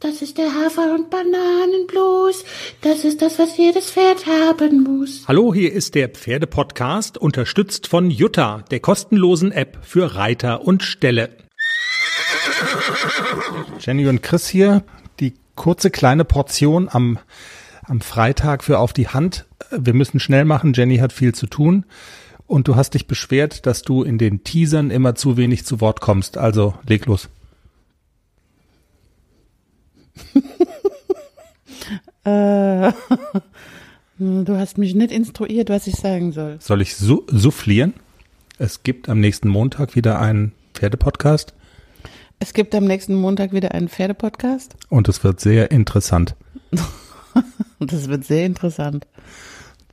Das ist der Hafer- und Bananenblues. Das ist das, was jedes Pferd haben muss. Hallo, hier ist der Pferdepodcast, unterstützt von Jutta, der kostenlosen App für Reiter und Ställe. Jenny und Chris hier, die kurze kleine Portion am, am Freitag für auf die Hand. Wir müssen schnell machen, Jenny hat viel zu tun. Und du hast dich beschwert, dass du in den Teasern immer zu wenig zu Wort kommst. Also leg los. Äh, du hast mich nicht instruiert, was ich sagen soll. Soll ich su soufflieren? Es gibt am nächsten Montag wieder einen Pferdepodcast. Es gibt am nächsten Montag wieder einen Pferdepodcast. Und es wird sehr interessant. Und das wird sehr interessant.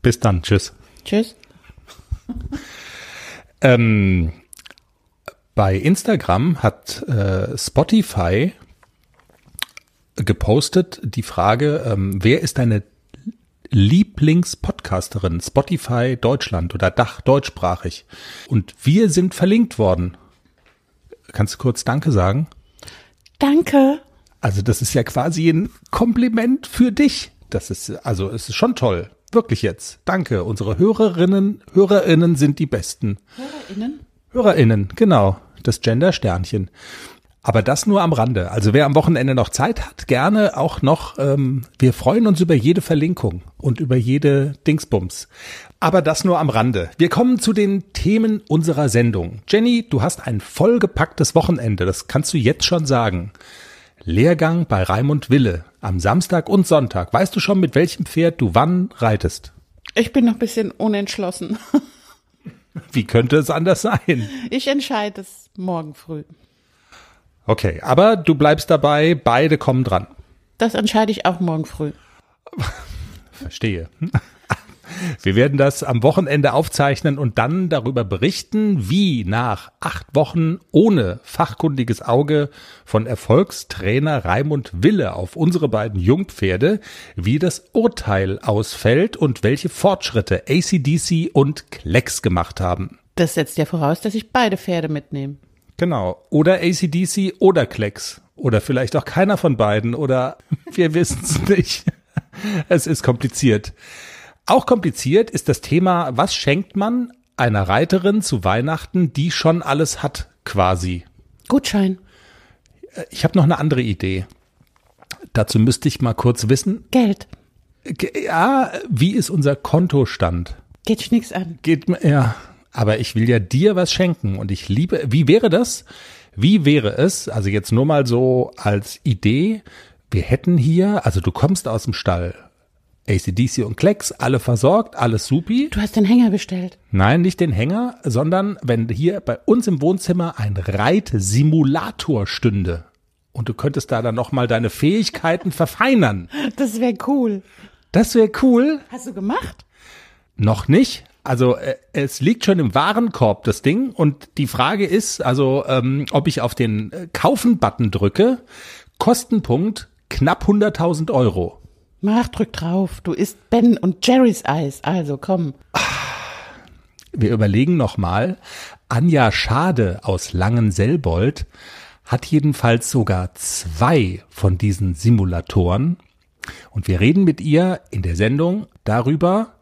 Bis dann. Tschüss. Tschüss. Ähm, bei Instagram hat äh, Spotify gepostet die Frage, ähm, wer ist deine Lieblingspodcasterin? Spotify Deutschland oder Dach deutschsprachig. Und wir sind verlinkt worden. Kannst du kurz Danke sagen? Danke. Also das ist ja quasi ein Kompliment für dich. Das ist, also es ist schon toll. Wirklich jetzt. Danke. Unsere Hörerinnen, Hörerinnen sind die Besten. HörerInnen? Hörerinnen, genau. Das Gender-Sternchen. Aber das nur am Rande. Also wer am Wochenende noch Zeit hat, gerne auch noch. Ähm, wir freuen uns über jede Verlinkung und über jede Dingsbums. Aber das nur am Rande. Wir kommen zu den Themen unserer Sendung. Jenny, du hast ein vollgepacktes Wochenende. Das kannst du jetzt schon sagen. Lehrgang bei Raimund Wille am Samstag und Sonntag. Weißt du schon, mit welchem Pferd du wann reitest? Ich bin noch ein bisschen unentschlossen. Wie könnte es anders sein? Ich entscheide es morgen früh. Okay, aber du bleibst dabei, beide kommen dran. Das entscheide ich auch morgen früh. Verstehe. Wir werden das am Wochenende aufzeichnen und dann darüber berichten, wie nach acht Wochen ohne fachkundiges Auge von Erfolgstrainer Raimund Wille auf unsere beiden Jungpferde, wie das Urteil ausfällt und welche Fortschritte ACDC und Klecks gemacht haben. Das setzt ja voraus, dass ich beide Pferde mitnehme. Genau. Oder ACDC oder Klecks. Oder vielleicht auch keiner von beiden. Oder wir wissen es nicht. Es ist kompliziert. Auch kompliziert ist das Thema, was schenkt man einer Reiterin zu Weihnachten, die schon alles hat, quasi. Gutschein. Ich habe noch eine andere Idee. Dazu müsste ich mal kurz wissen. Geld. Ge- Ja, wie ist unser Kontostand? Geht nichts an. Geht mir, ja. Aber ich will ja dir was schenken und ich liebe, wie wäre das? Wie wäre es, also jetzt nur mal so als Idee, wir hätten hier, also du kommst aus dem Stall, ACDC und Klecks, alle versorgt, alles supi. Du hast den Hänger bestellt. Nein, nicht den Hänger, sondern wenn hier bei uns im Wohnzimmer ein Reitsimulator stünde und du könntest da dann nochmal deine Fähigkeiten verfeinern. Das wäre cool. Das wäre cool. Hast du gemacht? Noch nicht. Also äh, es liegt schon im Warenkorb, das Ding. Und die Frage ist, also ähm, ob ich auf den äh, Kaufen-Button drücke. Kostenpunkt knapp 100.000 Euro. Mach, drück drauf. Du isst Ben und Jerry's Eis. Also komm. Wir überlegen nochmal. Anja Schade aus Langenselbold hat jedenfalls sogar zwei von diesen Simulatoren. Und wir reden mit ihr in der Sendung darüber,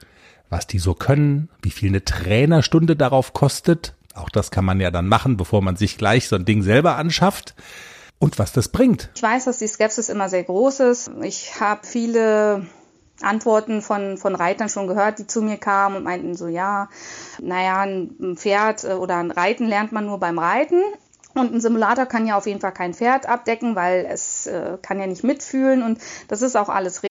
was die so können, wie viel eine Trainerstunde darauf kostet. Auch das kann man ja dann machen, bevor man sich gleich so ein Ding selber anschafft. Und was das bringt. Ich weiß, dass die Skepsis immer sehr groß ist. Ich habe viele Antworten von, von Reitern schon gehört, die zu mir kamen und meinten so, ja, naja, ein Pferd äh, oder ein Reiten lernt man nur beim Reiten. Und ein Simulator kann ja auf jeden Fall kein Pferd abdecken, weil es äh, kann ja nicht mitfühlen und das ist auch alles Und?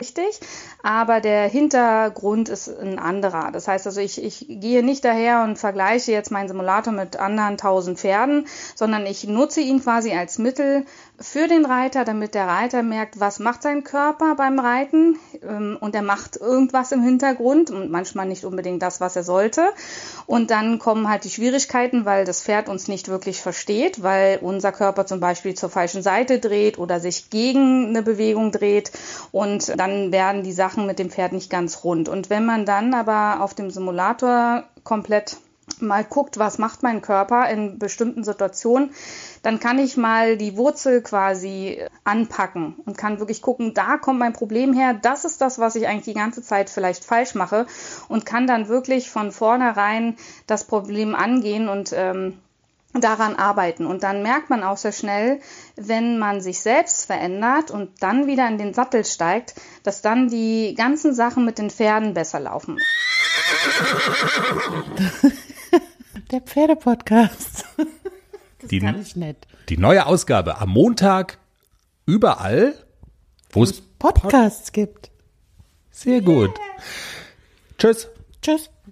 Richtig, aber der Hintergrund ist ein anderer. Das heißt also, ich, ich gehe nicht daher und vergleiche jetzt meinen Simulator mit anderen tausend Pferden, sondern ich nutze ihn quasi als Mittel für den Reiter, damit der Reiter merkt, was macht sein Körper beim Reiten ähm, und er macht irgendwas im Hintergrund und manchmal nicht unbedingt das, was er sollte. Und dann kommen halt die Schwierigkeiten, weil das Pferd uns nicht wirklich versteht, weil unser Körper zum Beispiel zur falschen Seite dreht oder sich gegen eine Bewegung dreht und dann werden die Sachen mit dem Pferd nicht ganz rund. Und wenn man dann aber auf dem Simulator komplett mal guckt, was macht mein Körper in bestimmten Situationen, dann kann ich mal die Wurzel quasi anpacken und kann wirklich gucken, da kommt mein Problem her, das ist das, was ich eigentlich die ganze Zeit vielleicht falsch mache und kann dann wirklich von vornherein das Problem angehen und ähm, daran arbeiten. Und dann merkt man auch sehr schnell, wenn man sich selbst verändert und dann wieder in den Sattel steigt, dass dann die ganzen Sachen mit den Pferden besser laufen. Der Pferdepodcast. Das Die- kann ich nicht. Die neue Ausgabe am Montag überall, wo es Podcasts gibt. sehr gut. Tschüss. Tschüss.